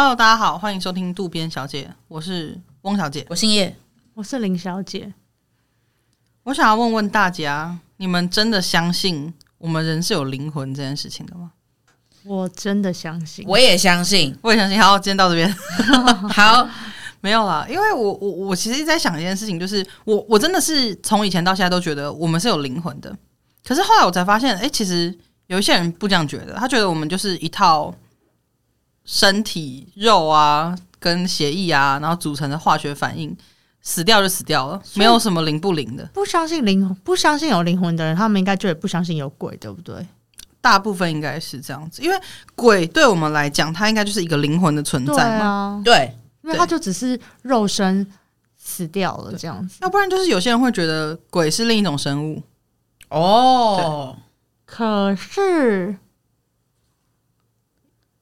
Hello，大家好，欢迎收听渡边小姐，我是翁小姐，我姓叶，我是林小姐。我想要问问大家，你们真的相信我们人是有灵魂这件事情的吗？我真的相信，我也相信，我也相信。好，今天到这边，好，没有啦，因为我我我其实一直在想一件事情，就是我我真的是从以前到现在都觉得我们是有灵魂的，可是后来我才发现，哎、欸，其实有一些人不这样觉得，他觉得我们就是一套。身体肉啊，跟血液啊，然后组成的化学反应，死掉就死掉了，没有什么灵不灵的。不相信灵，不相信有灵魂的人，他们应该就也不相信有鬼，对不对？大部分应该是这样子，因为鬼对我们来讲，它应该就是一个灵魂的存在嘛。对，啊、对，因为它就只是肉身死掉了这样子。要不然就是有些人会觉得鬼是另一种生物。哦，可是。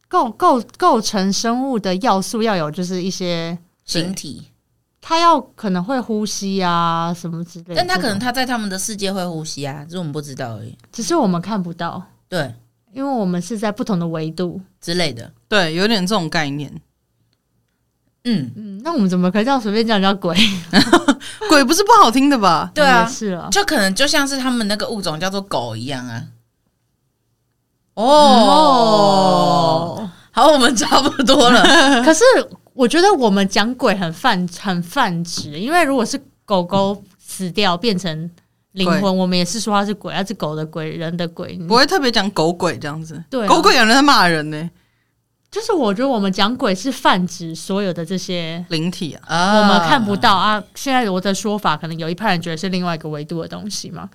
构构构成生物的要素要有，就是一些形体，它要可能会呼吸啊什么之类的，但它可能它在他们的世界会呼吸啊，只是我们不知道而已，只是我们看不到。对，因为我们是在不同的维度之类的，对，有点这种概念。嗯嗯，那我们怎么可以这样随便叫人家鬼？鬼不是不好听的吧？对啊，是啊，就可能就像是他们那个物种叫做狗一样啊。哦。哦好，我们差不多了。可是我觉得我们讲鬼很泛很泛指，因为如果是狗狗死掉变成灵魂，我们也是说它是鬼，它是狗的鬼，人的鬼，不会特别讲狗鬼这样子。对、啊，狗鬼有人在骂人呢。就是我觉得我们讲鬼是泛指所有的这些灵体啊，我们看不到啊。现在我的说法，可能有一派人觉得是另外一个维度的东西嘛。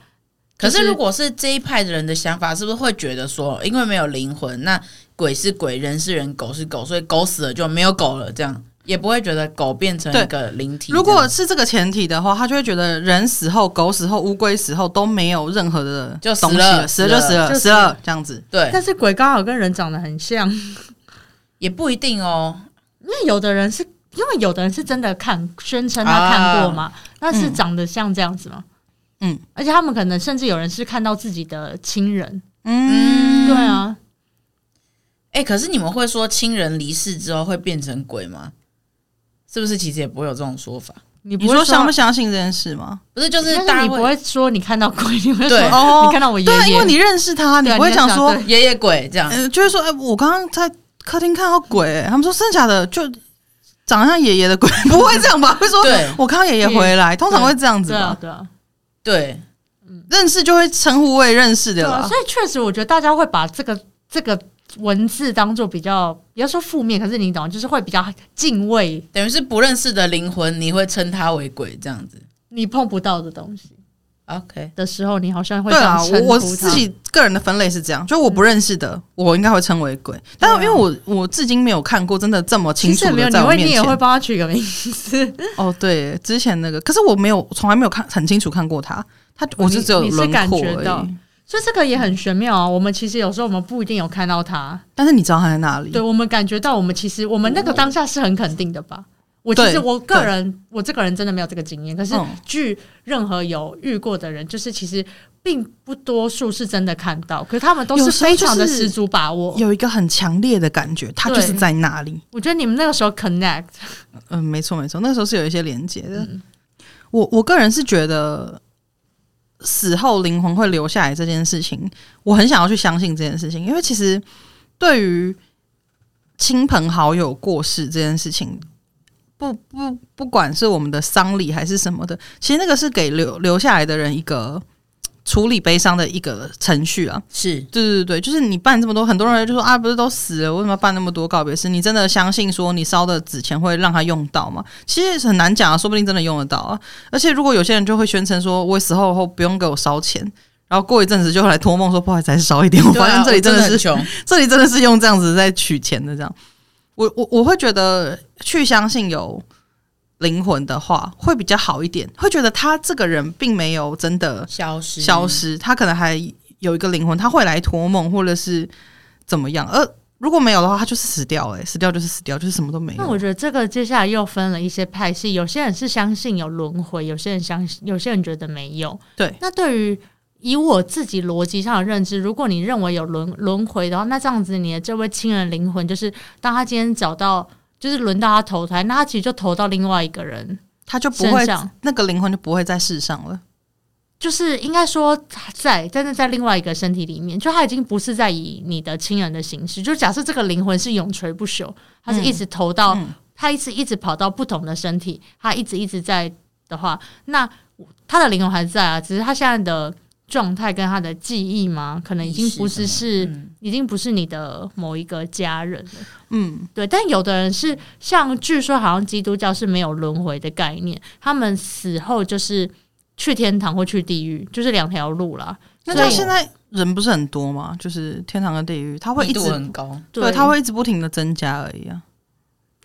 可是如果是这一派的人的想法，是不是会觉得说，因为没有灵魂，那鬼是鬼，人是人，狗是狗，所以狗死了就没有狗了，这样也不会觉得狗变成一个灵体。如果是这个前提的话，他就会觉得人死后、狗死后、乌龟死后都没有任何的就死了，死了就死了，死了这样子。对，但是鬼刚好跟人长得很像，也不一定哦。因为有的人是因为有的人是真的看宣称他看过嘛，那是长得像这样子吗？嗯，而且他们可能甚至有人是看到自己的亲人，嗯，对啊，哎、欸，可是你们会说亲人离世之后会变成鬼吗？是不是其实也不会有这种说法？你不会说，相不相信这件事吗？不是，就是但是你不会说你看到鬼，你会说你看到我爷爷，对，因为你认识他，你不会讲说爷爷鬼这样，呃，就是说，哎、欸，我刚刚在客厅看到鬼、欸，他们说剩下的？就长得像爷爷的鬼，不会这样吧？会说，我看到爷爷回来，通常会这样子吧？对啊。对，认识就会称呼为认识的所以确实，我觉得大家会把这个这个文字当做比较，不要说负面，可是你懂，就是会比较敬畏，等于是不认识的灵魂，你会称它为鬼这样子，你碰不到的东西，OK。的时候，你好像会对啊，我我自己个人的分类是这样，就我不认识的，嗯、我应该会称为鬼，但是因为我我至今没有看过真的这么清楚的在我面前，你也会帮他取个名字？哦，对，之前那个，可是我没有从来没有看很清楚看过他，他我是只有轮廓而已，所以这个也很玄妙啊。我们其实有时候我们不一定有看到他，但是你知道他在哪里？对，我们感觉到，我们其实我们那个当下是很肯定的吧？我其实我个人，我这个人真的没有这个经验。可是据任何有遇过的人，就是其实并不多数是真的看到，可是他们都是非常的十足把握，有一个很强烈的感觉，他就是在那里。我觉得你们那个时候 connect，嗯，没错没错，那个时候是有一些连接的。嗯、我我个人是觉得死后灵魂会留下来这件事情，我很想要去相信这件事情，因为其实对于亲朋好友过世这件事情。不不，不管是我们的丧礼还是什么的，其实那个是给留留下来的人一个处理悲伤的一个程序啊。是，对对对，就是你办这么多，很多人就说啊，不是都死了，为什么要办那么多告别式？你真的相信说你烧的纸钱会让他用到吗？其实很难讲啊，说不定真的用得到啊。而且如果有些人就会宣称说，我死后后不用给我烧钱，然后过一阵子就会来托梦说，不好意思，还是烧一点。我发现这里真的是，真的 这里真的是用这样子在取钱的这样。我我我会觉得去相信有灵魂的话会比较好一点，会觉得他这个人并没有真的消失消失，他可能还有一个灵魂，他会来托梦或者是怎么样。而如果没有的话，他就是死掉了，死掉就是死掉，就是什么都没有。那我觉得这个接下来又分了一些派系，有些人是相信有轮回，有些人相信，有些人觉得没有。对，那对于以我自己逻辑上的认知，如果你认为有轮轮回的话，那这样子你的这位亲人灵魂，就是当他今天找到，就是轮到他投胎，那他其实就投到另外一个人，他就不会那个灵魂就不会在世上了。就是应该说在，但是在另外一个身体里面，就他已经不是在以你的亲人的形式。就假设这个灵魂是永垂不朽，他是一直投到，嗯、他一直一直跑到不同的身体，他一直一直在的话，那他的灵魂还在啊，只是他现在的状态跟他的记忆吗，可能已经不是是，嗯、已经不是你的某一个家人了。嗯，对。但有的人是像，据说好像基督教是没有轮回的概念，他们死后就是。去天堂或去地狱，就是两条路啦。那他现在人不是很多吗？就是天堂跟地狱，他会一直很高，对，他会一直不停的增加而已啊。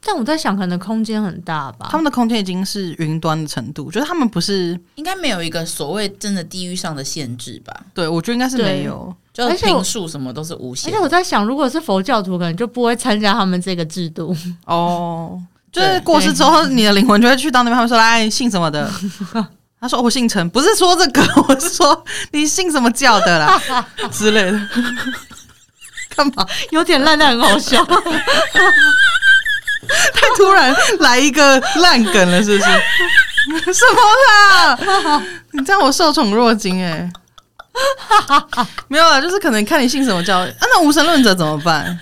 但我在想，可能空间很大吧。他们的空间已经是云端的程度，觉得他们不是应该没有一个所谓真的地域上的限制吧？对，我觉得应该是没有，就坪数什么都是无限。而且我在想，如果是佛教徒，可能就不会参加他们这个制度哦。就是过世之后，你的灵魂就会去到那边，他们说来信什么的。他说：“我姓陈，不是说这个，我是说你信什么教的啦 之类的。干嘛？有点烂，但很好笑。太突然来一个烂梗了，是不是？什么啦？你这样我受宠若惊哎、欸！没有啦，就是可能看你信什么教。啊，那无神论者怎么办？”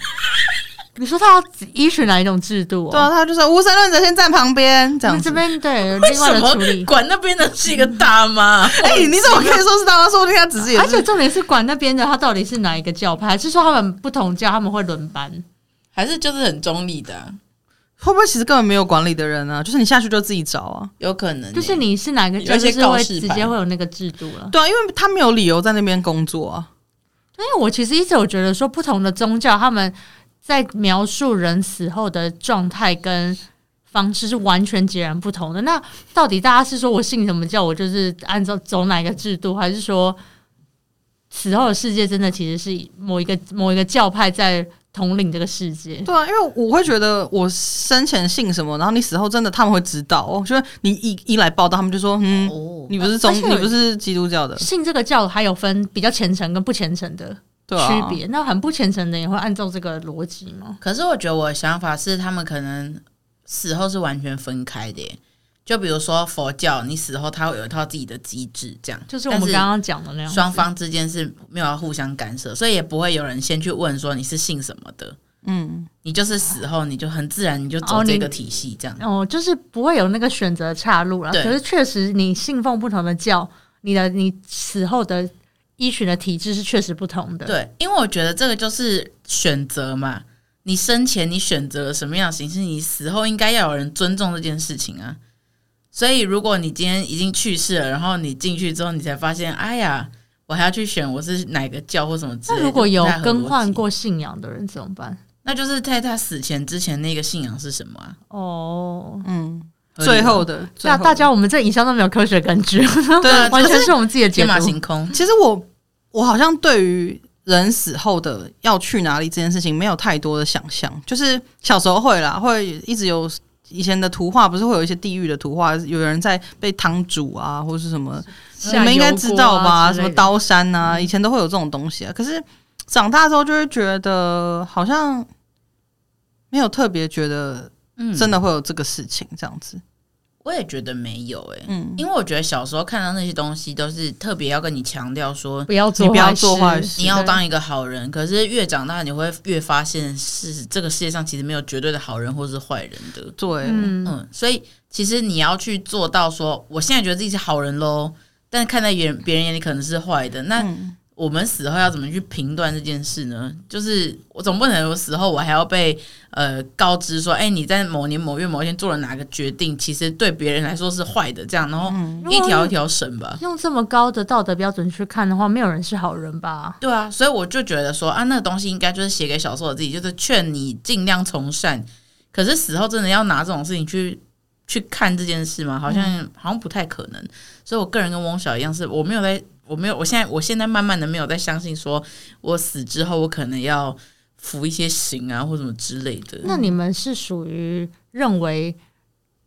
你说他要依循哪一种制度？对啊，他就说无神论者先站旁边，这样子。这边对，另外的处理。管那边的是一个大妈？哎，你怎么可以说是大妈？说不定他只是……而且重点是管那边的，他到底是哪一个教派？还是说他们不同教他们会轮班？还是就是很中立的？会不会其实根本没有管理的人啊？就是你下去就自己找啊？有可能，就是你是哪个教，就是会直接会有那个制度了。对啊，因为他没有理由在那边工作啊。因为我其实一直有觉得说，不同的宗教他们。在描述人死后的状态跟方式是完全截然不同的。那到底大家是说我信什么教，我就是按照走哪个制度，还是说死后的世界真的其实是某一个某一个教派在统领这个世界？对啊，因为我会觉得我生前信什么，然后你死后真的他们会知道哦。就是你一一来报道，他们就说嗯，哦、你不是宗，你不是基督教的，信这个教还有分比较虔诚跟不虔诚的。区别，那很不虔诚的也会按照这个逻辑吗？可是我觉得我的想法是，他们可能死后是完全分开的耶。就比如说佛教，你死后他会有一套自己的机制，这样就是我们刚刚讲的那样，双方之间是没有要互相干涉，所以也不会有人先去问说你是信什么的。嗯，你就是死后你就很自然你就走这个体系这样哦，哦，就是不会有那个选择岔路了。对可是确实你信奉不同的教，你的你死后的。依循的体制是确实不同的，对，因为我觉得这个就是选择嘛。你生前你选择了什么样的形式，你死后应该要有人尊重这件事情啊。所以，如果你今天已经去世了，然后你进去之后，你才发现，哎呀，我还要去选我是哪个教或什么之类的。那如果有更换过信仰的人怎么办？那就是在他死前之前那个信仰是什么啊？哦，嗯。最后的，那大家我们这以上都没有科学根据，对，完全是我们自己的天马行空。其实我我好像对于人死后的要去哪里这件事情没有太多的想象，就是小时候会啦，会一直有以前的图画，不是会有一些地狱的图画，有人在被汤煮啊，或是什么，你们应该知道吧？什么刀山啊，以前都会有这种东西啊。可是长大之后就会觉得好像没有特别觉得。嗯，真的会有这个事情这样子，我也觉得没有诶、欸，嗯，因为我觉得小时候看到那些东西都是特别要跟你强调说，不要做，你不要做坏事，你要当一个好人。可是越长大，你会越发现是这个世界上其实没有绝对的好人或是坏人的，对，嗯，嗯，所以其实你要去做到说，我现在觉得自己是好人喽，但是看在别人别人眼里可能是坏的，那。嗯我们死后要怎么去评断这件事呢？就是我总不能我死后我还要被呃告知说，哎，你在某年某月某一天做了哪个决定，其实对别人来说是坏的，这样，然后一条一条审吧。用这么高的道德标准去看的话，没有人是好人吧？对啊，所以我就觉得说啊，那个东西应该就是写给小时候的自己，就是劝你尽量从善。可是死后真的要拿这种事情去去看这件事吗？好像、嗯、好像不太可能。所以我个人跟翁晓一样，是我没有在。我没有，我现在我现在慢慢的没有再相信，说我死之后我可能要服一些刑啊，或什么之类的。那你们是属于认为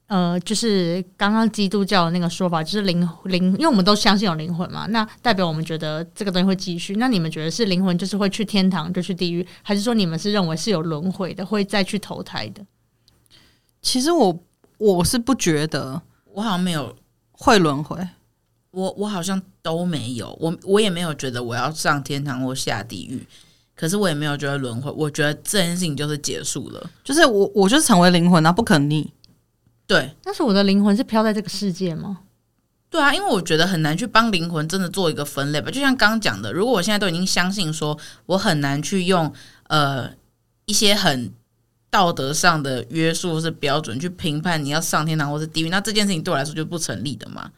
呃，就是刚刚基督教的那个说法，就是灵灵，因为我们都相信有灵魂嘛，那代表我们觉得这个东西会继续。那你们觉得是灵魂就是会去天堂就去地狱，还是说你们是认为是有轮回的，会再去投胎的？其实我我是不觉得，我好像没有会轮回，我我好像都没有，我我也没有觉得我要上天堂或下地狱，可是我也没有觉得轮回，我觉得这件事情就是结束了，就是我我就是成为灵魂，啊不可逆。对，但是我的灵魂是飘在这个世界吗？对啊，因为我觉得很难去帮灵魂真的做一个分类吧。就像刚刚讲的，如果我现在都已经相信说，我很难去用呃一些很道德上的约束或是标准去评判你要上天堂或是地狱，那这件事情对我来说就不成立的嘛。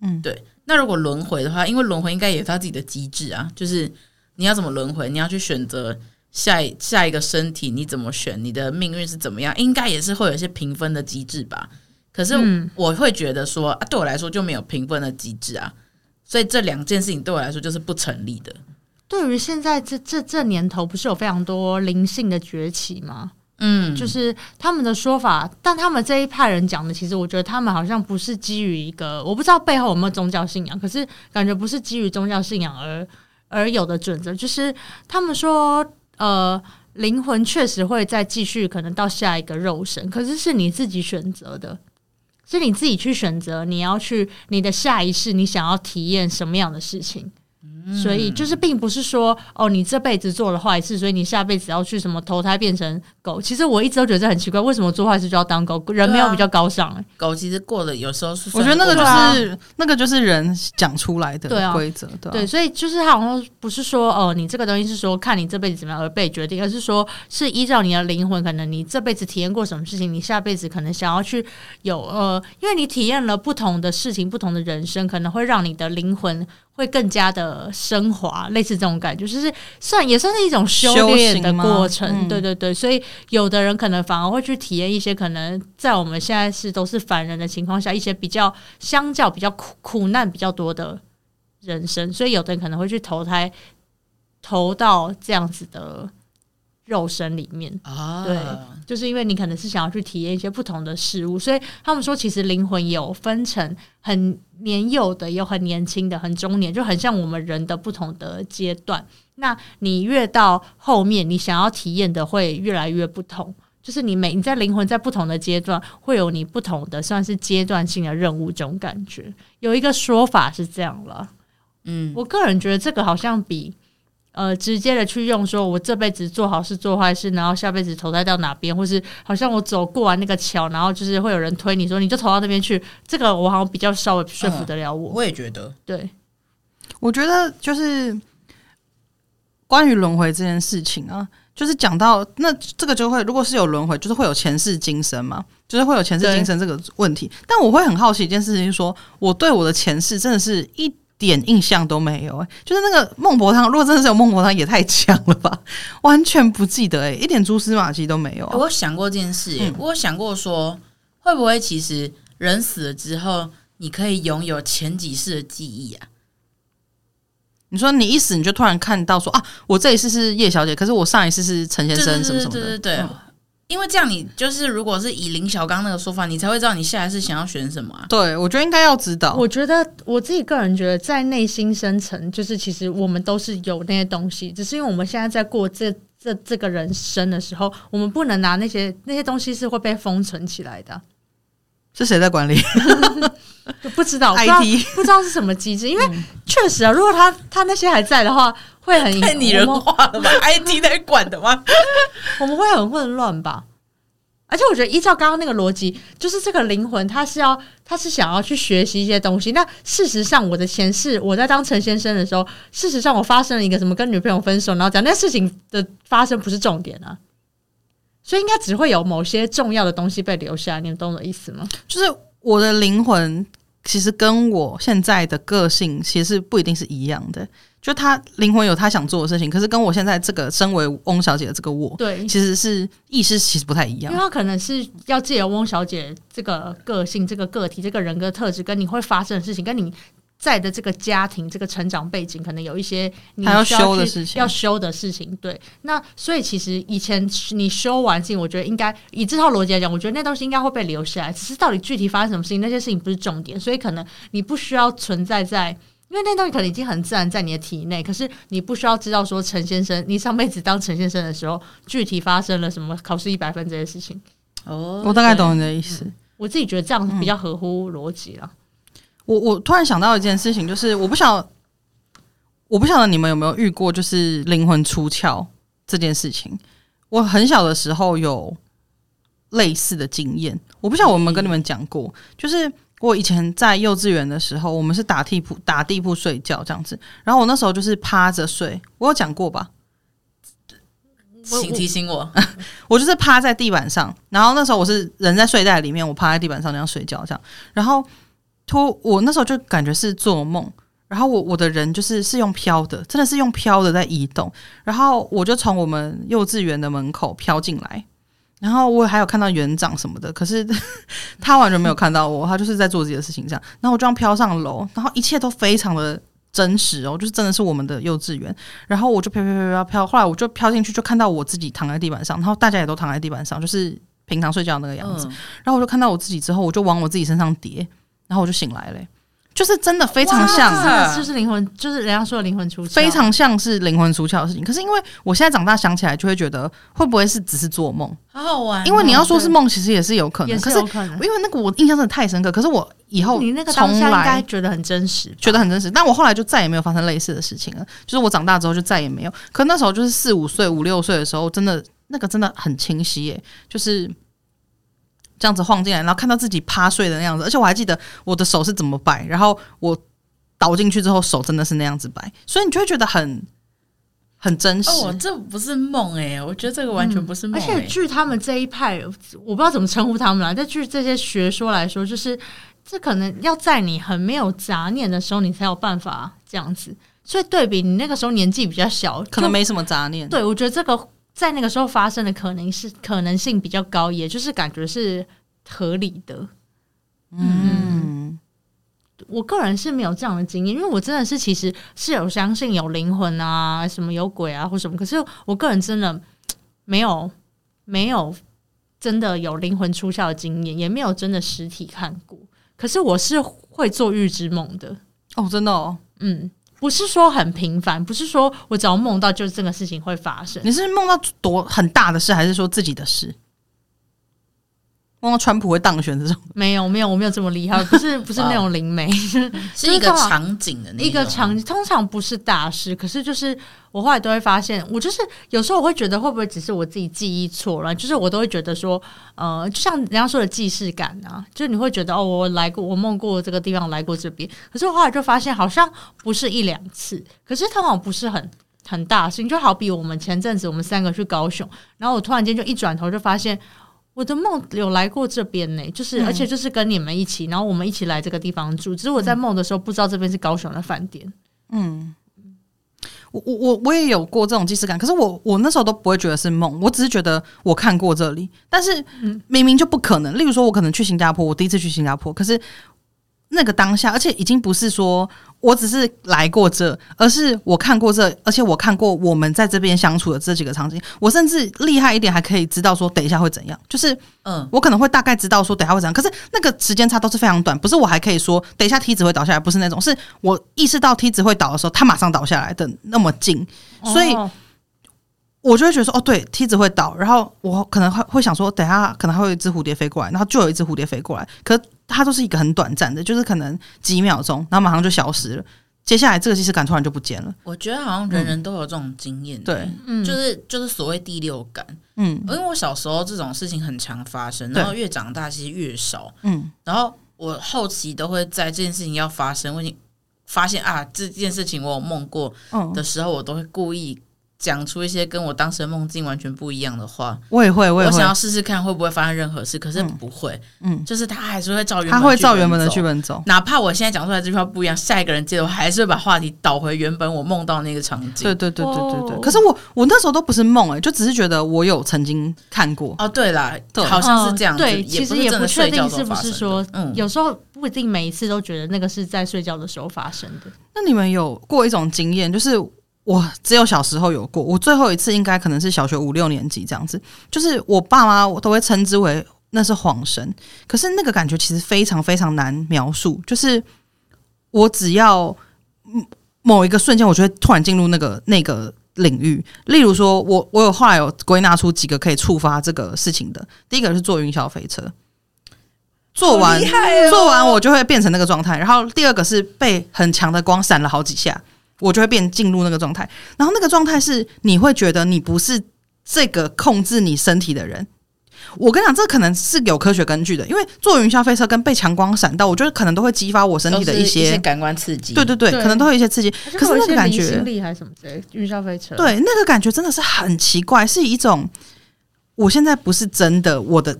嗯，对。那如果轮回的话，因为轮回应该也有它自己的机制啊，就是你要怎么轮回，你要去选择。下一下一个身体你怎么选？你的命运是怎么样？应该也是会有一些评分的机制吧。可是我会觉得说，啊，对我来说就没有评分的机制啊。所以这两件事情对我来说就是不成立的。对于现在这这这年头，不是有非常多灵性的崛起吗？嗯，就是他们的说法，但他们这一派人讲的，其实我觉得他们好像不是基于一个，我不知道背后有没有宗教信仰，可是感觉不是基于宗教信仰而而有的准则，就是他们说。呃，灵魂确实会再继续，可能到下一个肉身，可是是你自己选择的，是你自己去选择，你要去你的下一世，你想要体验什么样的事情。所以就是，并不是说哦，你这辈子做了坏事，所以你下辈子要去什么投胎变成狗。其实我一直都觉得这很奇怪，为什么做坏事就要当狗？人没有比较高尚欸。狗其实过了，有时候是我觉得那个就是那个就是人讲出来的规则，对，对，所以就是他好像不是说哦，你这个东西是说看你这辈子怎么样而被决定，而是说是依照你的灵魂，可能你这辈子体验过什么事情，你下辈子可能想要去有呃，因为你体验了不同的事情，不同的人生，可能会让你的灵魂。会更加的升华，类似这种感觉，就是算也算是一种修炼的过程。嗯、对对对，所以有的人可能反而会去体验一些可能在我们现在是都是凡人的情况下，一些比较相较比较苦苦难比较多的人生。所以有的人可能会去投胎，投到这样子的。肉身里面啊，对，就是因为你可能是想要去体验一些不同的事物，所以他们说其实灵魂有分成很年幼的，有很年轻的，很中年，就很像我们人的不同的阶段。那你越到后面，你想要体验的会越来越不同，就是你每你在灵魂在不同的阶段，会有你不同的算是阶段性的任务，这种感觉。有一个说法是这样了，嗯，我个人觉得这个好像比。呃，直接的去用说，我这辈子做好事做坏事，然后下辈子投胎到哪边，或是好像我走过完那个桥，然后就是会有人推你说，你就投到那边去。这个我好像比较稍微说服得了我。嗯，我也觉得，对，我觉得就是关于轮回这件事情啊，就是讲到那这个就会，如果是有轮回，就是会有前世今生嘛，就是会有前世今生这个问题。但我会很好奇一件事情，说我对我的前世真的是一。点印象都没有哎、欸，就是那个孟婆汤，如果真的是有孟婆汤，也太强了吧！完全不记得哎、欸，一点蛛丝马迹都没有、啊。我想过这件事、欸，嗯、我想过说，会不会其实人死了之后，你可以拥有前几世的记忆啊？你说你一死，你就突然看到说啊，我这一次是叶小姐，可是我上一次是陈先生，什么什么的，对对对。嗯因为这样，你就是如果是以林小刚那个说法，你才会知道你下一次想要选什么啊？对，我觉得应该要知道。我觉得我自己个人觉得，在内心深层，就是其实我们都是有那些东西，只是因为我们现在在过这这这个人生的时候，我们不能拿那些那些东西是会被封存起来的。是谁在管理？不知道，IT 不知道是什么机制。因为确实啊，如果他他那些还在的话，会很太拟人化了吧？IT 在管的吗？我们会很混乱吧？而且我觉得依照刚刚那个逻辑，就是这个灵魂他是要他是想要去学习一些东西。那事实上，我的前世我在当陈先生的时候，事实上我发生了一个什么跟女朋友分手，然后讲那事情的发生不是重点啊。所以应该只会有某些重要的东西被留下，你们懂我的意思吗？就是我的灵魂其实跟我现在的个性其实不一定是一样的。就他灵魂有他想做的事情，可是跟我现在这个身为翁小姐的这个我，对，其实是意识其实不太一样。因为他可能是要借由翁小姐这个个性、这个个体、这个人格特质，跟你会发生的事情，跟你在的这个家庭、这个成长背景，可能有一些你要，要修的事情，要修的事情。对，那所以其实以前你修完事情，我觉得应该以这套逻辑来讲，我觉得那东西应该会被留下来。只是到底具体发生什么事情，那些事情不是重点，所以可能你不需要存在在，因为那东西可能已经很自然在你的体内。可是你不需要知道说陈先生，你上辈子当陈先生的时候，具体发生了什么，考试一百分这些事情。哦，我大概懂你的意思。嗯，我自己觉得这样比较合乎逻辑了。我我突然想到一件事情，就是我不晓，我不晓得你们有没有遇过，就是灵魂出窍这件事情。我很小的时候有类似的经验，我不晓得我有没有跟你们讲过，就是我以前在幼稚园的时候，我们是打地铺打地铺睡觉这样子，然后我那时候就是趴着睡，我有讲过吧？请提醒我，我，我就是趴在地板上，然后那时候我是人在睡袋里面，我趴在地板上那样睡觉这样，然后。突，我那时候就感觉是做梦，然后我我的人就是是用飘的，真的是用飘的在移动，然后我就从我们幼稚园的门口飘进来，然后我还有看到园长什么的，可是 他完全没有看到我，他就是在做自己的事情这样，然后我就这样飘上楼，然后一切都非常的真实哦，就是真的是我们的幼稚园，然后我就飘飘飘飘飘，后来我就飘进去，就看到我自己躺在地板上，然后大家也都躺在地板上，就是平常睡觉那个样子，然后我就看到我自己之后，我就往我自己身上叠。然后我就醒来了，就是真的非常像，就是灵魂，就是人家说的灵魂出窍，非常像是灵魂出窍的事情。可是因为我现在长大想起来，就会觉得会不会是只是做梦？好好玩哦。因为你要说是梦，其实也是有可能，也是有可能。因为那个我印象真的太深刻，可是我以后你那个当下应该觉得很真实，觉得很真实。但我后来就再也没有发生类似的事情了，就是我长大之后就再也没有。可那时候就是四五岁、五六岁的时候，真的那个真的很清晰耶，就是。这样子晃进来，然后看到自己趴睡的那样子，而且我还记得我的手是怎么摆，然后我倒进去之后手真的是那样子摆，所以你就会觉得很很真实。哦，这不是梦哎、欸，我觉得这个完全不是梦、欸嗯。而且据他们这一派，我不知道怎么称呼他们啦，但据这些学说来说，就是这可能要在你很没有杂念的时候，你才有办法这样子。所以对比你那个时候年纪比较小，可能没什么杂念。对，我觉得这个。在那个时候发生的可能是可能性比较高，也就是感觉是合理的。嗯，我个人是没有这样的经验，因为我真的是其实是有相信有灵魂啊，什么有鬼啊或什么，可是我个人真的没有没有真的有灵魂出窍的经验，也没有真的实体看过。可是我是会做预知梦的哦，真的哦，嗯。不是说很频繁，不是说我只要梦到就是这个事情会发生。你是梦到多很大的事，还是说自己的事？川普会当选这种？没有，没有，我没有这么厉害，不是，不是那种灵媒，是一个场景的那一个场景，通常不是大事，可是就是我后来都会发现，我就是有时候我会觉得会不会只是我自己记忆错了，就是我都会觉得说，呃，就像人家说的既视感啊，就是你会觉得哦，我来过，我梦过这个地方，来过这边，可是我后来就发现好像不是一两次，可是通常不是很很大事情，就好比我们前阵子我们三个去高雄，然后我突然间就一转头就发现。我的梦有来过这边呢，就是而且就是跟你们一起，然后我们一起来这个地方住。只是我在梦的时候不知道这边是高雄的饭店。嗯，我我我我也有过这种既视感，可是我我那时候都不会觉得是梦，我只是觉得我看过这里，但是明明就不可能。例如说，我可能去新加坡，我第一次去新加坡，可是。那个当下，而且已经不是说我只是来过这，而是我看过这，而且我看过我们在这边相处的这几个场景。我甚至厉害一点，还可以知道说等一下会怎样。就是，嗯，我可能会大概知道说等一下会怎样。可是那个时间差都是非常短，不是我还可以说等一下梯子会倒下来，不是那种，是我意识到梯子会倒的时候，它马上倒下来的那么近，所以。哦我就会觉得说，哦，对，梯子会倒，然后我可能会会想说，等下可能会有一只蝴蝶飞过来，然后就有一只蝴蝶飞过来，可是它都是一个很短暂的，就是可能几秒钟，然后马上就消失了。接下来这个既视感突然就不见了。我觉得好像人人都有这种经验，对，嗯，就是就是所谓第六感，嗯，因为我小时候这种事情很常发生，然后越长大其实越少，嗯，然后我后期都会在这件事情要发生，我已经发现啊这件事情我有梦过的时候，我都会故意。讲出一些跟我当时的梦境完全不一样的话，我也会，我也会，我想要试试看会不会发生任何事，可是不会，嗯，就是他还是会照原他会照原本的剧本走，哪怕我现在讲出来这句话不一样，下一个人接的我还是会把话题导回原本我梦到那个场景。对对对对对对。可是我我那时候都不是梦哎，就只是觉得我有曾经看过。哦，对啦，好像是这样。对，其实也不确定是不是说，嗯，有时候不一定每一次都觉得那个是在睡觉的时候发生的。那你们有过一种经验，就是？我只有小时候有过，我最后一次应该可能是小学五六年级这样子，就是我爸妈我都会称之为那是恍神，可是那个感觉其实非常非常难描述，就是我只要某一个瞬间，我就会突然进入那个那个领域。例如说，我我有后来有归纳出几个可以触发这个事情的，第一个是坐云霄飞车，做完、哦、做完我就会变成那个状态，然后第二个是被很强的光闪了好几下。我就会变进入那个状态，然后那个状态是你会觉得你不是这个控制你身体的人。我跟你讲，这可能是有科学根据的，因为坐云霄飞车跟被强光闪到，我觉得可能都会激发我身体的一些，一些感官刺激。对对对，对可能都会有一些刺激。可是那个感觉，心力还是什么之类，云霄飞车。对，那个感觉真的是很奇怪，是一种我现在不是真的我的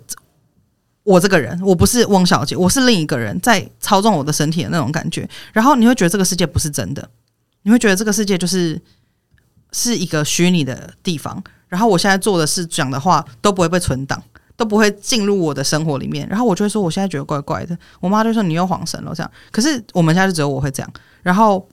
我这个人，我不是翁小姐，我是另一个人在操纵我的身体的那种感觉。然后你会觉得这个世界不是真的。你会觉得这个世界就是是一个虚拟的地方，然后我现在做的事、讲的话都不会被存档，都不会进入我的生活里面。然后我就会说，我现在觉得怪怪的。我妈就说你又恍神了这样。可是我们现在就只有我会这样。然后。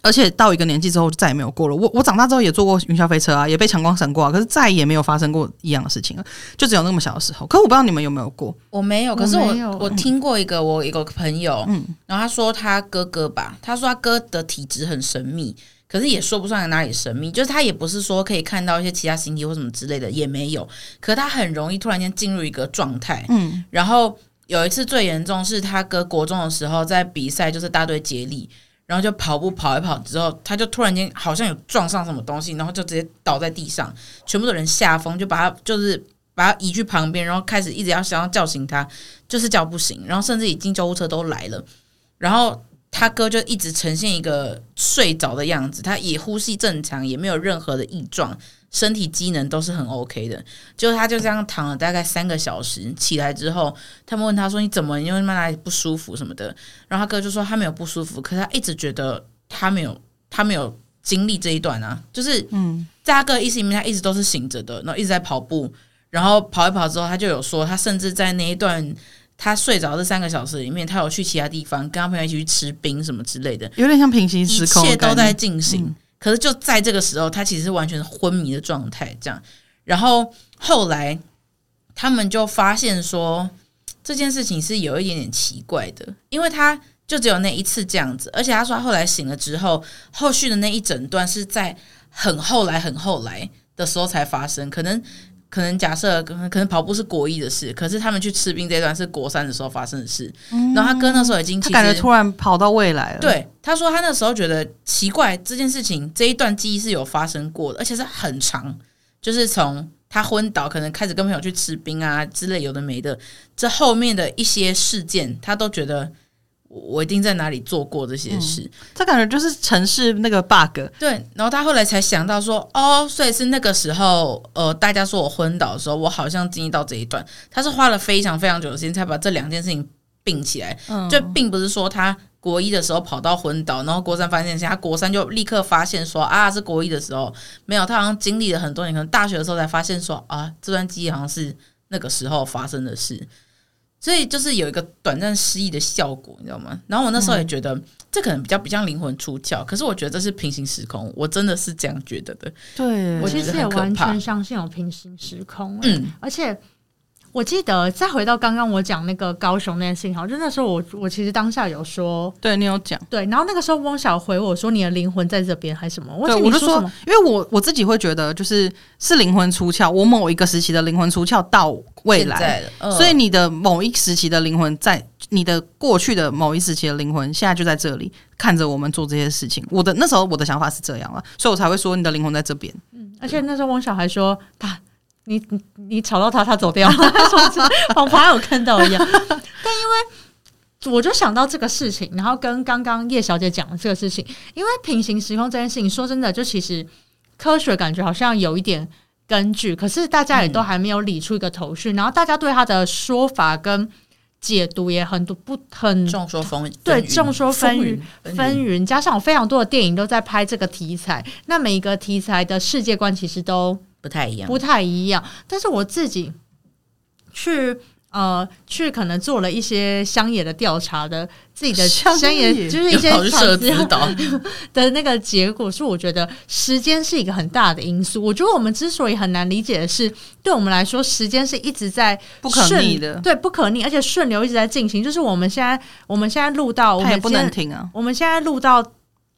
而且到一个年纪之后就再也没有过了。我我长大之后也坐过云霄飞车啊，也被强光闪过啊，可是再也没有发生过一样的事情了。就只有那么小的时候。可是我不知道你们有没有过？我没有。可是我我，我听过一个，嗯、我一个朋友，嗯，然后他说他哥哥吧，他说他哥的体质很神秘，可是也说不上来哪里神秘。就是他也不是说可以看到一些其他星体或什么之类的，也没有。可是他很容易突然间进入一个状态，嗯。然后有一次最严重是他哥国中的时候在比赛，就是大队接力。然后就跑步跑一跑之后，他就突然间好像有撞上什么东西，然后就直接倒在地上，全部的人吓疯，就把他就是把他移去旁边，然后开始一直要想要叫醒他，就是叫不醒，然后甚至已经救护车都来了，然后他哥就一直呈现一个睡着的样子，他也呼吸正常，也没有任何的异状。身体机能都是很 OK 的，就他就这样躺了大概三个小时，起来之后，他们问他说：“你怎么？因为哪里不舒服什么的？”然后他哥就说他没有不舒服，可是他一直觉得他没有，他没有经历这一段啊，就是嗯，在他哥意识里面，他一直都是醒着的，然后一直在跑步，然后跑一跑之后，他就有说，他甚至在那一段他睡着这三个小时里面，他有去其他地方跟他朋友一起去吃冰什么之类的，有点像平行时空，一切都在进行。嗯可是就在这个时候，他其实是完全昏迷的状态，这样。然后后来他们就发现说，这件事情是有一点点奇怪的，因为他就只有那一次这样子，而且他说他后来醒了之后，后续的那一整段是在很后来、很后来的时候才发生，可能。可能假设可能跑步是国一的事，可是他们去吃冰这段是国三的时候发生的事。嗯、然后他哥那时候已经他感觉突然跑到未来了。对，他说他那时候觉得奇怪，这件事情这一段记忆是有发生过的，而且是很长，就是从他昏倒，可能开始跟朋友去吃冰啊之类有的没的，这后面的一些事件，他都觉得。我一定在哪里做过这些事，嗯、他感觉就是城市那个 bug。对，然后他后来才想到说，哦，所以是那个时候，呃，大家说我昏倒的时候，我好像经历到这一段。他是花了非常非常久的时间才把这两件事情并起来，嗯、就并不是说他国一的时候跑到昏倒，然后国三发现，他国三就立刻发现说啊，是国一的时候没有，他好像经历了很多年，可能大学的时候才发现说啊，这段记忆好像是那个时候发生的事。所以就是有一个短暂失忆的效果，你知道吗？然后我那时候也觉得、嗯、这可能比较比较灵魂出窍，可是我觉得这是平行时空，我真的是这样觉得的。对，我其实也完全相信有平行时空。嗯，而且我记得再回到刚刚我讲那个高雄那件事情，好，就那时候我我其实当下有说，对你有讲，对，然后那个时候汪小回我说你的灵魂在这边还是什么？对，我就说，因为我我自己会觉得就是是灵魂出窍，我某一个时期的灵魂出窍到。未来，呃、所以你的某一时期的灵魂在你的过去的某一时期的灵魂，现在就在这里看着我们做这些事情。我的那时候我的想法是这样了，所以我才会说你的灵魂在这边。嗯，而且那时候汪小还说他，你你你吵到他，他走掉了，仿佛还有看到一样。但因为我就想到这个事情，然后跟刚刚叶小姐讲的这个事情，因为平行时空这件事情，说真的，就其实。科学感觉好像有一点根据，可是大家也都还没有理出一个头绪，嗯、然后大家对他的说法跟解读也很多不很众说纷纭，对众说纷纭纷纭，加上有非常多的电影都在拍这个题材，那每一个题材的世界观其实都不太一样，不太一样。但是我自己去。呃，去可能做了一些乡野的调查的，自己的乡野就是一些设置 的那个结果，是我觉得时间是一个很大的因素。我觉得我们之所以很难理解的是，对我们来说，时间是一直在不可逆的，对，不可逆，而且顺流一直在进行。就是我们现在，我们现在录到，我们也不能停啊，我们现在录到。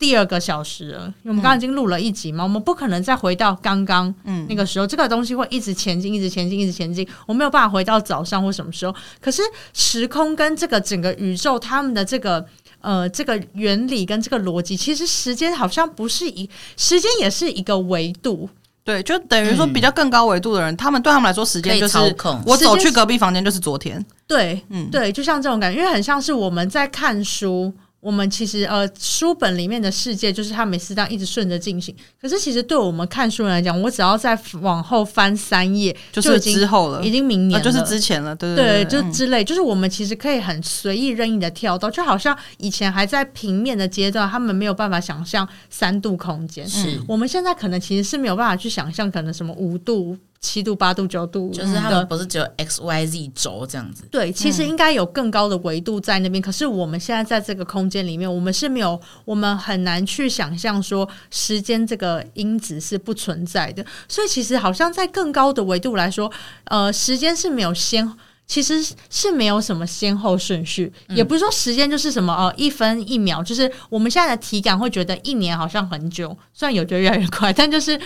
第二个小时了，因为我们刚刚已经录了一集嘛，嗯、我们不可能再回到刚刚那个时候，嗯、这个东西会一直前进，一直前进，一直前进，我没有办法回到早上或什么时候。可是时空跟这个整个宇宙，他们的这个呃这个原理跟这个逻辑，其实时间好像不是一，时间也是一个维度。对，就等于说比较更高维度的人，嗯、他们对他们来说，时间就是我走去隔壁房间就是昨天。对，嗯，对，就像这种感觉，因为很像是我们在看书。我们其实呃，书本里面的世界就是它每次这样一直顺着进行。可是其实对我们看书人来讲，我只要再往后翻三页，就已经之后了，已经明年了，就是之前了，对对就之类。嗯、就是我们其实可以很随意任意的跳到，就好像以前还在平面的阶段，他们没有办法想象三度空间。是，我们现在可能其实是没有办法去想象，可能什么五度。七度、八度、九度，就是他们不是只有 x、y、z 轴这样子。对，其实应该有更高的维度在那边。嗯、可是我们现在在这个空间里面，我们是没有，我们很难去想象说时间这个因子是不存在的。所以其实好像在更高的维度来说，呃，时间是没有先，其实是没有什么先后顺序，嗯、也不是说时间就是什么哦、呃，一分一秒，就是我们现在的体感会觉得一年好像很久，虽然有觉得越来越快，但就是。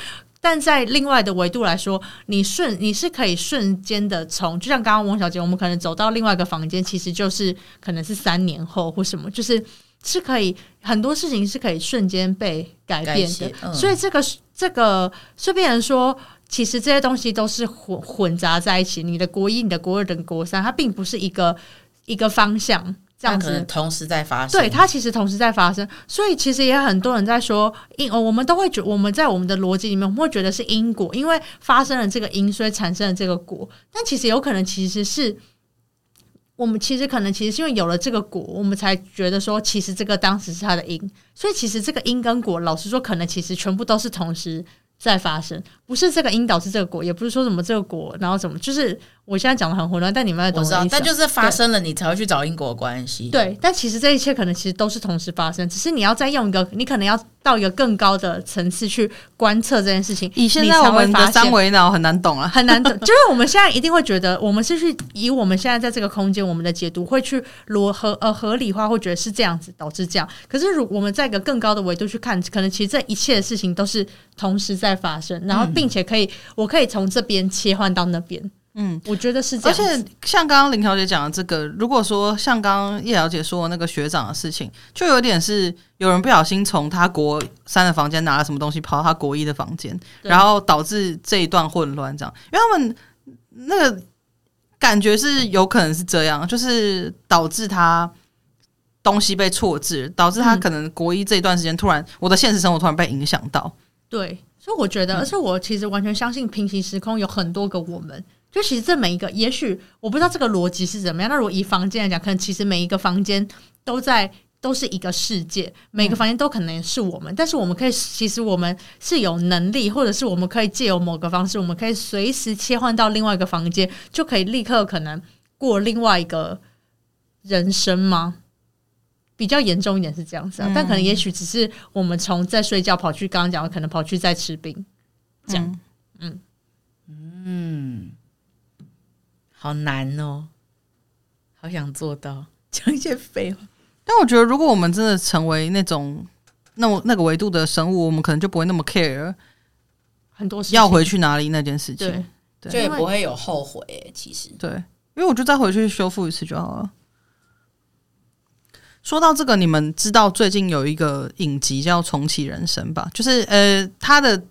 但在另外的维度来说，你瞬你是可以瞬间的从，就像刚刚翁小姐，我们可能走到另外一个房间，其实就是可能是三年后或什么，就是是可以很多事情是可以瞬间被改变的。嗯、所以这个这个，所以变成说，其实这些东西都是混混杂在一起。你的国一、你的国二、等国三，它并不是一个一个方向。这样子同时在发生，对，它其实同时在发生，所以其实也很多人在说因，我们都会觉，我们在我们的逻辑里面，我们会觉得是因果，因为发生了这个因，所以产生了这个果。但其实有可能，其实是我们其实可能其实是因为有了这个果，我们才觉得说，其实这个当时是它的因，所以其实这个因跟果，老实说，可能其实全部都是同时在发生，不是这个因导致这个果，也不是说什么这个果，然后怎么就是。我现在讲的很混乱，但你们要懂我知道，但就是发生了，你才会去找因果关系。对，但其实这一切可能其实都是同时发生，只是你要再用一个，你可能要到一个更高的层次去观测这件事情。以现在我们的三维脑很难懂啊，很难懂。就是我们现在一定会觉得，我们是去以我们现在在这个空间，我们的解读会去逻合呃合理化，会觉得是这样子导致这样。可是如我们在一个更高的维度去看，可能其实这一切的事情都是同时在发生，然后并且可以，嗯、我可以从这边切换到那边。嗯，我觉得是这样。而且像刚刚林小姐讲的这个，如果说像刚刚叶小姐说的那个学长的事情，就有点是有人不小心从他国三的房间拿了什么东西跑到他国一的房间，然后导致这一段混乱，这样。因为他们那个感觉是有可能是这样，就是导致他东西被错置，导致他可能国一这一段时间突然，嗯、我的现实生活突然被影响到。对，所以我觉得，而且我其实完全相信平行时空有很多个我们。就其实这每一个，也许我不知道这个逻辑是怎么样。那如果以房间来讲，可能其实每一个房间都在都是一个世界，每个房间都可能是我们。嗯、但是我们可以，其实我们是有能力，或者是我们可以借由某个方式，我们可以随时切换到另外一个房间，就可以立刻可能过另外一个人生吗？比较严重一点是这样子啊，嗯、但可能也许只是我们从在睡觉跑去刚刚讲的，可能跑去在吃冰，这样，嗯嗯。嗯好难哦，好想做到 讲一些废话。但我觉得，如果我们真的成为那种那么那个维度的生物，我们可能就不会那么 care 很多事要回去哪里那件事情，对，对就也不会有后悔。其实，对，因为我就再回去修复一次就好了。说到这个，你们知道最近有一个影集叫《重启人生》吧？就是呃，他的。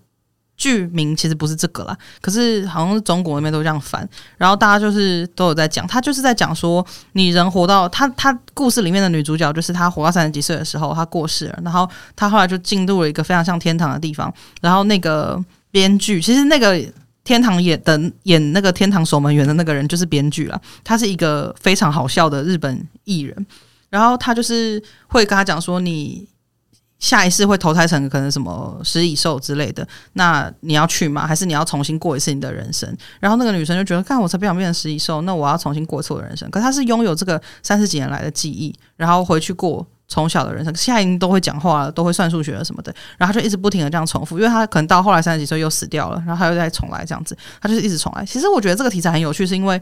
剧名其实不是这个啦，可是好像是中国那边都这样翻，然后大家就是都有在讲，他就是在讲说，你人活到他他故事里面的女主角就是她活到三十几岁的时候，她过世了，然后她后来就进入了一个非常像天堂的地方，然后那个编剧其实那个天堂演的演那个天堂守门员的那个人就是编剧了，他是一个非常好笑的日本艺人，然后他就是会跟他讲说你。下一世会投胎成可能什么食蚁兽之类的，那你要去吗？还是你要重新过一次你的人生？然后那个女生就觉得，看我才不想变成食蚁兽，那我要重新过一次我的人生。可她是拥有这个三十几年来的记忆，然后回去过从小的人生，现在已经都会讲话了，都会算数学了什么的，然后她就一直不停的这样重复，因为她可能到后来三十几岁又死掉了，然后她又再重来这样子，她就是一直重来。其实我觉得这个题材很有趣，是因为。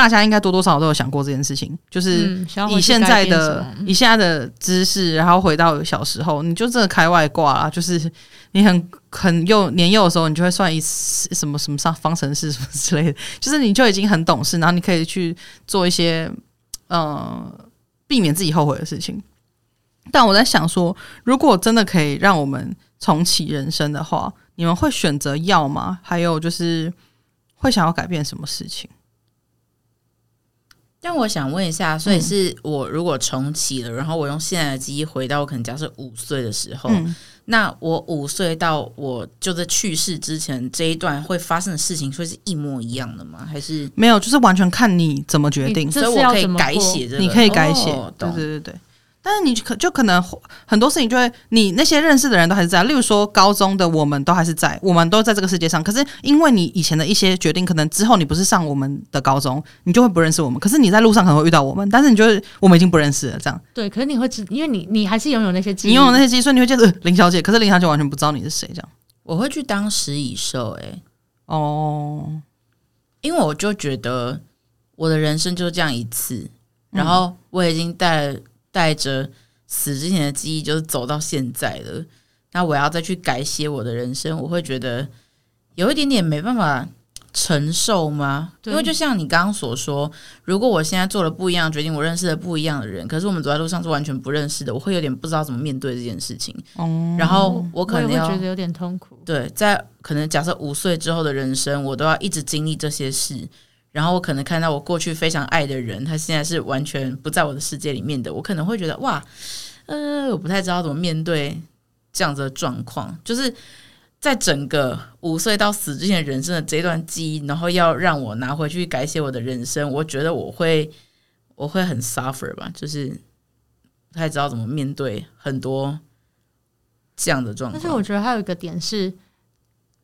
大家应该多多少少都有想过这件事情，就是以现在的、嗯、以现在的知识，然后回到小时候，你就真的开外挂啦。就是你很很幼年幼的时候，你就会算一什么什么上方程式什么之类的，就是你就已经很懂事，然后你可以去做一些呃避免自己后悔的事情。但我在想说，如果真的可以让我们重启人生的话，你们会选择要吗？还有就是会想要改变什么事情？但我想问一下，所以是我如果重启了，嗯、然后我用现在的记忆回到我可能假设五岁的时候，嗯、那我五岁到我就在去世之前这一段会发生的事情，会是一模一样的吗？还是没有？就是完全看你怎么决定，所以我可以改写这个，你可以改写，哦、对对对对。但是你可就可能很多事情就会，你那些认识的人都还是在，例如说高中的我们都还是在，我们都在这个世界上。可是因为你以前的一些决定，可能之后你不是上我们的高中，你就会不认识我们。可是你在路上可能会遇到我们，但是你就会我们已经不认识了，这样。对，可是你会知，因为你你还是拥有那些记忆，你拥有那些记忆，所以你会觉得林小姐。可是林小姐完全不知道你是谁，这样。我会去当食蚁兽，哎，哦，因为我就觉得我的人生就这样一次，然后我已经带带着。死之前的记忆就是走到现在了，那我要再去改写我的人生，我会觉得有一点点没办法承受吗？因为就像你刚刚所说，如果我现在做了不一样的决定，我认识了不一样的人，可是我们走在路上是完全不认识的，我会有点不知道怎么面对这件事情。嗯，然后我可能要觉得有点痛苦。对，在可能假设五岁之后的人生，我都要一直经历这些事。然后我可能看到我过去非常爱的人，他现在是完全不在我的世界里面的，我可能会觉得哇，呃，我不太知道怎么面对这样子的状况。就是在整个五岁到死之前人生的这段记忆，然后要让我拿回去改写我的人生，我觉得我会我会很 suffer 吧，就是不太知道怎么面对很多这样的状况。但是我觉得还有一个点是。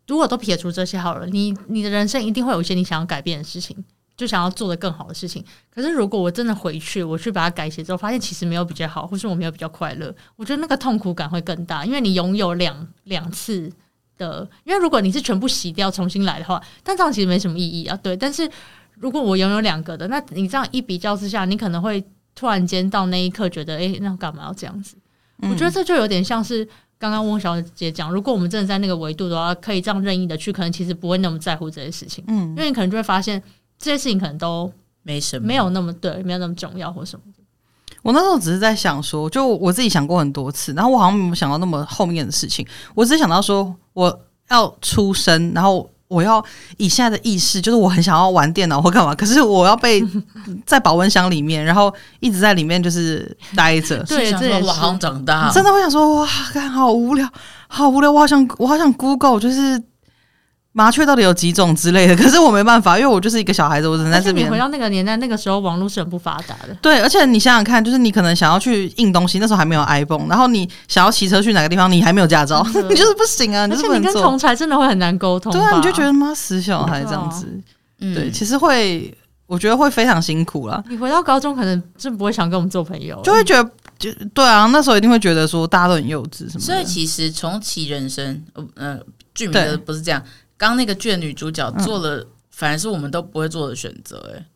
如果都撇除这些好了，你你的人生一定会有一些你想要改变的事情，就想要做的更好的事情。可是如果我真的回去，我去把它改写之后，发现其实没有比较好，或是我没有比较快乐，我觉得那个痛苦感会更大，因为你拥有两两次的。因为如果你是全部洗掉重新来的话，但这样其实没什么意义啊。对，但是如果我拥有两个的，那你这样一比较之下，你可能会突然间到那一刻觉得，哎、欸，那干嘛要这样子？嗯、我觉得这就有点像是。刚刚翁小姐讲，如果我们真的在那个维度的话，可以这样任意的去，可能其实不会那么在乎这些事情。嗯，因为你可能就会发现这些事情可能都没什么，没有那么对，没有那么重要或什么的。我那时候只是在想说，就我自己想过很多次，然后我好像没有想到那么后面的事情。我只想到说我要出生，然后。我要以现在的意识，就是我很想要玩电脑或干嘛，可是我要被 在保温箱里面，然后一直在里面就是待着。对，这也是我好像长大，真的会想说哇，看好无聊，好无聊，我好想我好想 Google，就是。麻雀到底有几种之类的？可是我没办法，因为我就是一个小孩子，我只能在这边。回到那个年代，那个时候网络是很不发达的。对，而且你想想看，就是你可能想要去印东西，那时候还没有 iPhone，然后你想要骑车去哪个地方，你还没有驾照，你就是不行啊！而且你跟同才真的会很难沟通。对啊，你就觉得妈死小孩这样子。嗯，对，其实会，我觉得会非常辛苦啦。你回到高中，可能真不会想跟我们做朋友，就会觉得，就对啊，那时候一定会觉得说大家都很幼稚什么的。所以其实重启人生，呃，剧名不是这样。刚那个剧的女主角做了，嗯、反而是我们都不会做的选择。哎，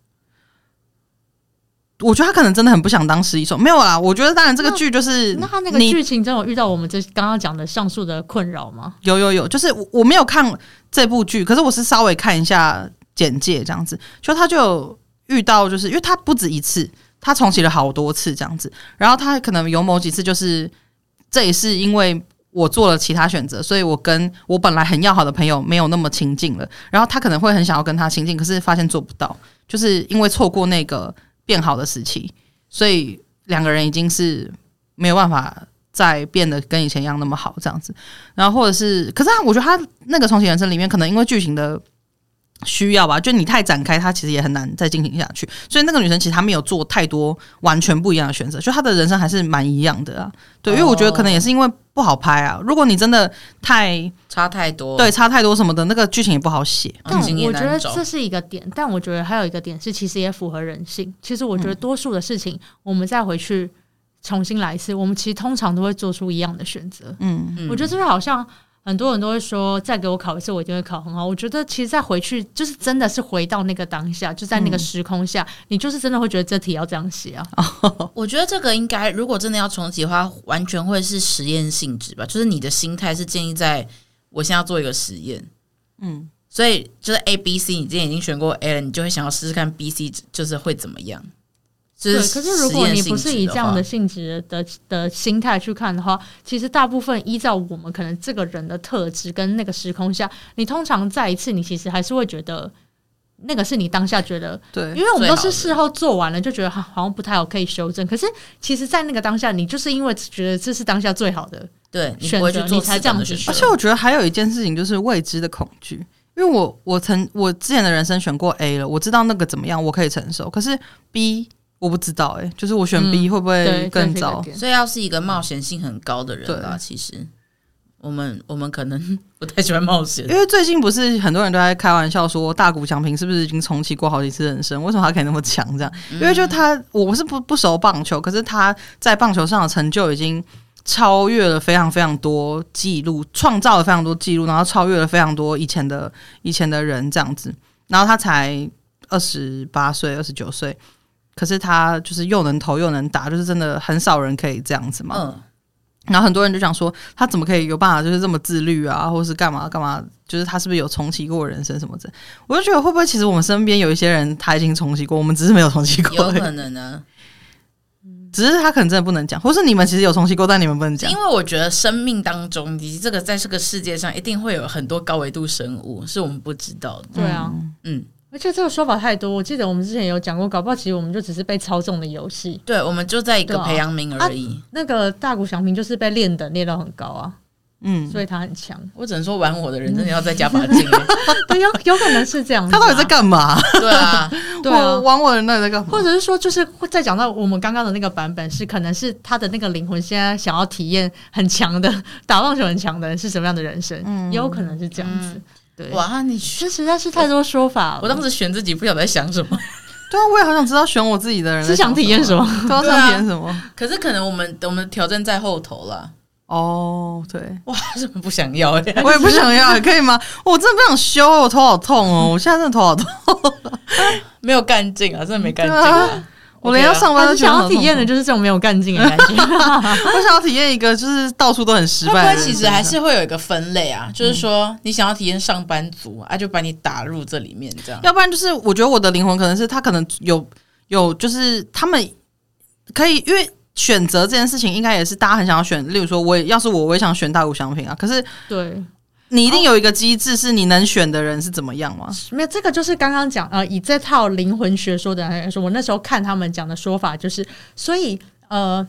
我觉得她可能真的很不想当失忆兽。没有啦，我觉得当然这个剧就是那，那他那个剧情真有遇到我们这刚刚讲的上述的困扰吗？有有有，就是我我没有看这部剧，可是我是稍微看一下简介这样子，就她就有遇到，就是因为她不止一次，她重启了好多次这样子，然后她可能有某几次就是这也是因为。我做了其他选择，所以我跟我本来很要好的朋友没有那么亲近了。然后他可能会很想要跟他亲近，可是发现做不到，就是因为错过那个变好的时期，所以两个人已经是没有办法再变得跟以前一样那么好这样子。然后或者是，可是他我觉得他那个重启人生里面，可能因为剧情的。需要吧，就你太展开，他其实也很难再进行下去。所以那个女生其实她没有做太多完全不一样的选择，就她的人生还是蛮一样的啊。对，因为我觉得可能也是因为不好拍啊。如果你真的太差太多，对，差太多什么的，那个剧情也不好写。但我觉得这是一个点，但我觉得还有一个点是，其实也符合人性。其实我觉得多数的事情，我们再回去重新来一次，我们其实通常都会做出一样的选择。嗯，我觉得这就好像。很多人都会说，再给我考一次，我一定会考很好。我觉得，其实再回去，就是真的是回到那个当下，就在那个时空下，嗯、你就是真的会觉得这题要这样写啊。我觉得这个应该，如果真的要重启的话，完全会是实验性质吧。就是你的心态是建立在我现在要做一个实验，嗯，所以就是 A、B、C，你之前已经选过 A 了，你就会想要试试看 B、C，就是会怎么样。对，可是如果你不是以这样的性质的的心态去看的话，其实大部分依照我们可能这个人的特质跟那个时空下，你通常再一次，你其实还是会觉得那个是你当下觉得对，因为我们都是事后做完了就觉得好像不太好，可以修正。可是其实，在那个当下，你就是因为觉得这是当下最好的对选择，你才这样子。而且我觉得还有一件事情就是未知的恐惧，因为我我曾我之前的人生选过 A 了，我知道那个怎么样，我可以承受。可是 B。我不知道哎、欸，就是我选 B 会不会更糟？嗯、所以要是一个冒险性很高的人吧，其实我们我们可能 不太喜欢冒险。因为最近不是很多人都在开玩笑说，大谷翔平是不是已经重启过好几次人生？为什么他可以那么强？这样，因为就他，我是不不熟棒球，可是他在棒球上的成就已经超越了非常非常多记录，创造了非常多记录，然后超越了非常多以前的以前的人这样子。然后他才二十八岁，二十九岁。可是他就是又能投又能打，就是真的很少人可以这样子嘛。嗯。然后很多人就想说，他怎么可以有办法就是这么自律啊，或是干嘛干嘛？就是他是不是有重启过人生什么的？我就觉得会不会其实我们身边有一些人他已经重启过，我们只是没有重启过。有可能呢。只是他可能真的不能讲，或是你们其实有重启过，但你们不能讲。因为我觉得生命当中，以及这个在这个世界上，一定会有很多高维度生物是我们不知道的。对啊，嗯。而且这个说法太多，我记得我们之前有讲过，搞不好其实我们就只是被操纵的游戏。对，我们就在一个培养皿而已。啊啊、那个大谷翔平就是被练的练到很高啊，嗯，所以他很强。我只能说玩我的人真的要再加把劲。对，有有可能是这样。他到底在干嘛？对啊，对啊，玩我的人到底在干嘛？或者是说，就是会再讲到我们刚刚的那个版本，是可能是他的那个灵魂现在想要体验很强的 打棒球很强的人是什么样的人生，嗯，也有可能是这样子。嗯对哇，你这实在是太多说法了。我当时选自己，不晓得在想什么。对啊，我也好想知道选我自己的人是想体验什么，都要想体验什么。可是可能我们我们挑战在后头了。哦，对，哇，怎么不想要？我也不想要，可以吗？我真的不想修，我头好痛哦，我现在真的头好痛，没有干劲啊，真的没干劲。我连要上班都想要体验的就是这种没有干劲的感觉。我想要体验一个就是到处都很失败。其实还是会有一个分类啊，就是说你想要体验上班族啊，就把你打入这里面这样。要不然就是我觉得我的灵魂可能是他可能有有就是他们可以因为选择这件事情应该也是大家很想要选。例如说我也要是我我也想选大谷翔平啊，可是对。你一定有一个机制，是你能选的人是怎么样吗？哦、没有，这个就是刚刚讲呃，以这套灵魂学说的人来说，我那时候看他们讲的说法就是，所以呃，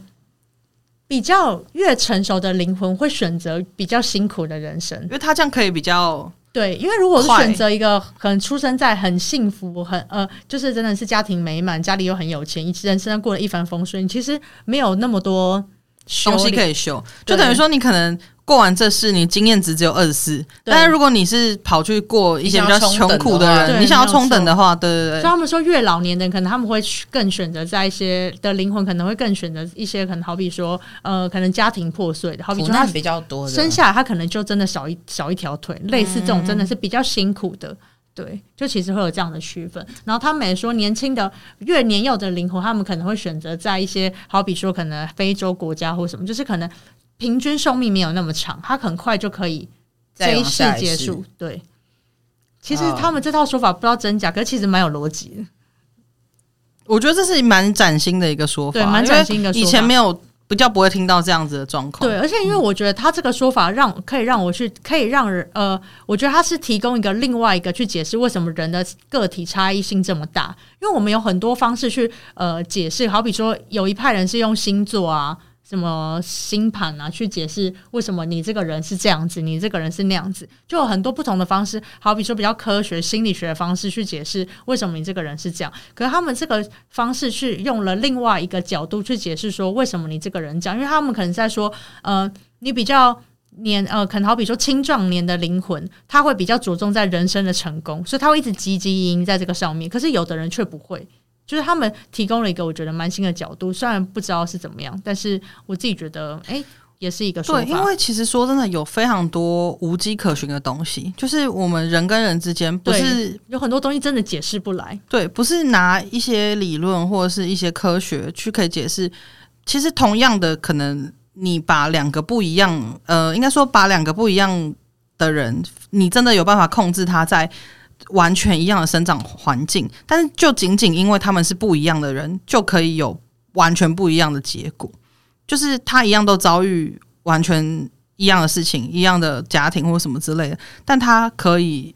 比较越成熟的灵魂会选择比较辛苦的人生，因为他这样可以比较对。因为如果是选择一个可能出生在很幸福、很呃，就是真的是家庭美满，家里又很有钱，一人生过得一帆风顺，其实没有那么多东西可以修，就等于说你可能。过完这事，你经验值只有二十四。但是如果你是跑去过一些比较穷苦的人，你想要冲等的话，对对对。所以他们说，越老年的人可能他们会更选择在一些的灵魂可能会更选择一些可能好比说，呃，可能家庭破碎的，好比说他比较多的，生下来他可能就真的少一少一条腿，类似这种真的是比较辛苦的。对，就其实会有这样的区分。然后他们也说，年轻的越年幼的灵魂，他们可能会选择在一些好比说可能非洲国家或什么，就是可能。平均寿命没有那么长，他很快就可以这一世结束。对，其实他们这套说法不知道真假，可是其实蛮有逻辑的。我觉得这是蛮崭新的一个说法，对，蛮崭新的说法。以前没有比较不会听到这样子的状况。对，而且因为我觉得他这个说法让可以让我去，可以让人呃，我觉得他是提供一个另外一个去解释为什么人的个体差异性这么大。因为我们有很多方式去呃解释，好比说有一派人是用星座啊。什么星盘啊，去解释为什么你这个人是这样子，你这个人是那样子，就有很多不同的方式。好比说比较科学心理学的方式去解释为什么你这个人是这样。可是他们这个方式去用了另外一个角度去解释说为什么你这个人这样，因为他们可能在说，呃，你比较年呃，可能好比说青壮年的灵魂，他会比较着重在人生的成功，所以他会一直汲汲营营在这个上面。可是有的人却不会。就是他们提供了一个我觉得蛮新的角度，虽然不知道是怎么样，但是我自己觉得，哎、欸，也是一个说法。对，因为其实说真的，有非常多无迹可寻的东西，就是我们人跟人之间，不是有很多东西真的解释不来。对，不是拿一些理论或者是一些科学去可以解释。其实同样的，可能你把两个不一样，呃，应该说把两个不一样的人，你真的有办法控制他在。完全一样的生长环境，但是就仅仅因为他们是不一样的人，就可以有完全不一样的结果。就是他一样都遭遇完全一样的事情，一样的家庭或什么之类的，但他可以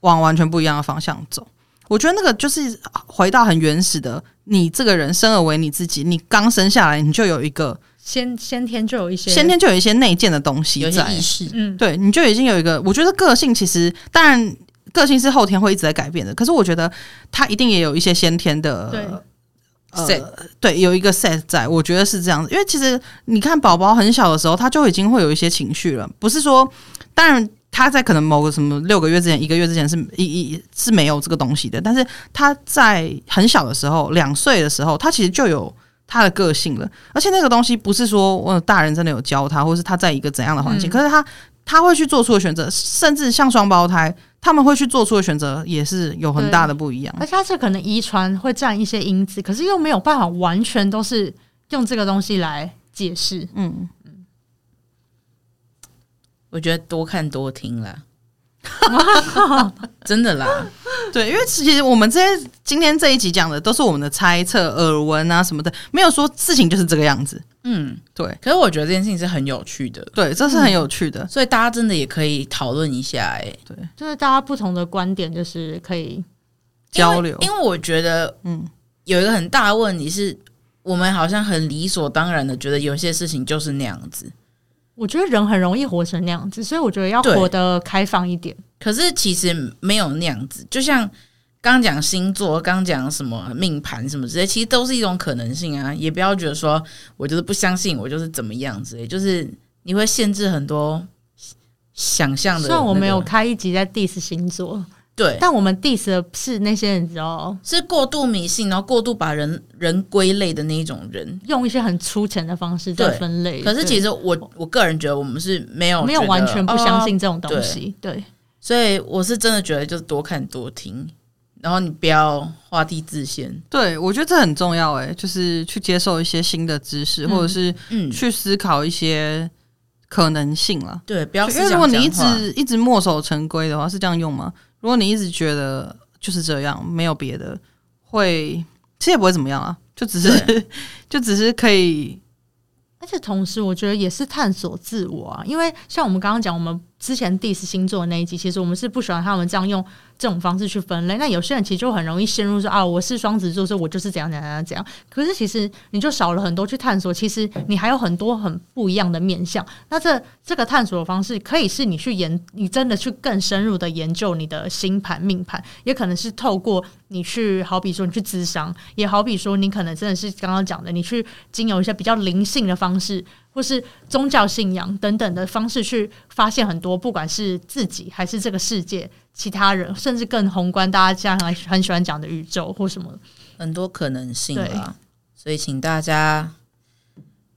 往完全不一样的方向走。我觉得那个就是回到很原始的，你这个人生而为你自己，你刚生下来你就有一个先先天就有一些先天就有一些内建的东西在，有意识，嗯，对，你就已经有一个。我觉得个性其实当然。个性是后天会一直在改变的，可是我觉得他一定也有一些先天的对 set，对，有一个 set 在，我觉得是这样子。因为其实你看宝宝很小的时候，他就已经会有一些情绪了，不是说，当然他在可能某个什么六个月之前、一个月之前是一一是没有这个东西的，但是他在很小的时候，两岁的时候，他其实就有他的个性了，而且那个东西不是说我大人真的有教他，或是他在一个怎样的环境，嗯、可是他他会去做出的选择，甚至像双胞胎。他们会去做出的选择也是有很大的不一样，而且他这可能遗传会占一些因子，可是又没有办法完全都是用这个东西来解释。嗯嗯，我觉得多看多听啦，真的啦，对，因为其实我们这些今天这一集讲的都是我们的猜测、耳闻啊什么的，没有说事情就是这个样子。嗯，对。可是我觉得这件事情是很有趣的，对，这是很有趣的，嗯、所以大家真的也可以讨论一下、欸。哎，对，就是大家不同的观点，就是可以交流。因为我觉得，嗯，有一个很大的问题是，我们好像很理所当然的觉得有些事情就是那样子。我觉得人很容易活成那样子，所以我觉得要活得开放一点。可是其实没有那样子，就像。刚讲星座，刚讲什么命盘什么之类，其实都是一种可能性啊！也不要觉得说我就是不相信，我就是怎么样之类，就是你会限制很多想象的、那个。虽然我没有开一集在 diss 星座，对，但我们 diss 的是那些人，知道是过度迷信，然后过度把人人归类的那一种人，用一些很粗浅的方式在分类。可是其实我我个人觉得我们是没有没有完全不相信这种东西，哦、对，对，所以我是真的觉得就是多看多听。然后你不要画地自限，对，我觉得这很重要哎，就是去接受一些新的知识，嗯、或者是去思考一些可能性了。对，不要。因为如果你一直一直墨守成规的话，是这样用吗？如果你一直觉得就是这样，没有别的，会其实也不会怎么样啊，就只是 就只是可以。而且同时，我觉得也是探索自我啊，因为像我们刚刚讲，我们之前第四星座那一集，其实我们是不喜欢他们这样用。这种方式去分类，那有些人其实就很容易陷入说啊，我是双子座，所以我就是怎样怎样怎样。可是其实你就少了很多去探索，其实你还有很多很不一样的面向。那这这个探索的方式，可以是你去研，你真的去更深入的研究你的星盘命盘，也可能是透过你去，好比说你去咨商，也好比说你可能真的是刚刚讲的，你去经由一些比较灵性的方式，或是宗教信仰等等的方式去发现很多，不管是自己还是这个世界。其他人，甚至更宏观，大家现在很很喜欢讲的宇宙或什么，很多可能性啊。对所以，请大家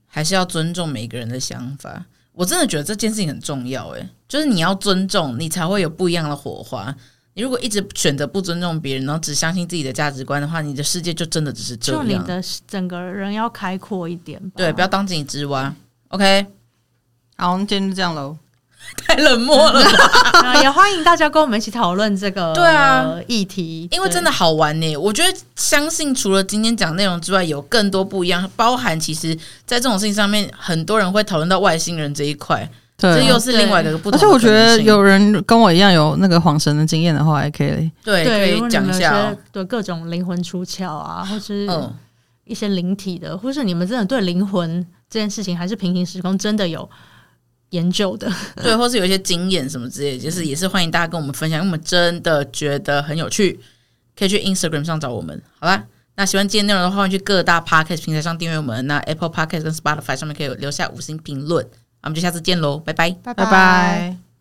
还是要尊重每个人的想法。我真的觉得这件事情很重要，诶，就是你要尊重，你才会有不一样的火花。你如果一直选择不尊重别人，然后只相信自己的价值观的话，你的世界就真的只是这样。就你的整个人要开阔一点，对，不要当井底之蛙。OK，好，我们今天就这样喽。太冷漠了吧。也欢迎大家跟我们一起讨论这个对啊议题，因为真的好玩呢。我觉得相信除了今天讲内容之外，有更多不一样，包含其实在这种事情上面，很多人会讨论到外星人这一块。对，这又是另外一个不同。而且我觉得有人跟我一样有那个恍神的经验的话，还可以对可以讲一下、哦，对各种灵魂出窍啊，或是一些灵体的，或是你们真的对灵魂这件事情，还是平行时空真的有研究的，对，或是有一些经验什么之类的，就是也是欢迎大家跟我们分享，因为我们真的觉得很有趣，可以去 Instagram 上找我们，好吧？那喜欢今天内容的话，欢迎去各大 Podcast 平台上订阅我们，那 Apple Podcast 跟 Spotify 上面可以留下五星评论。我们就下次见喽，拜拜，拜拜。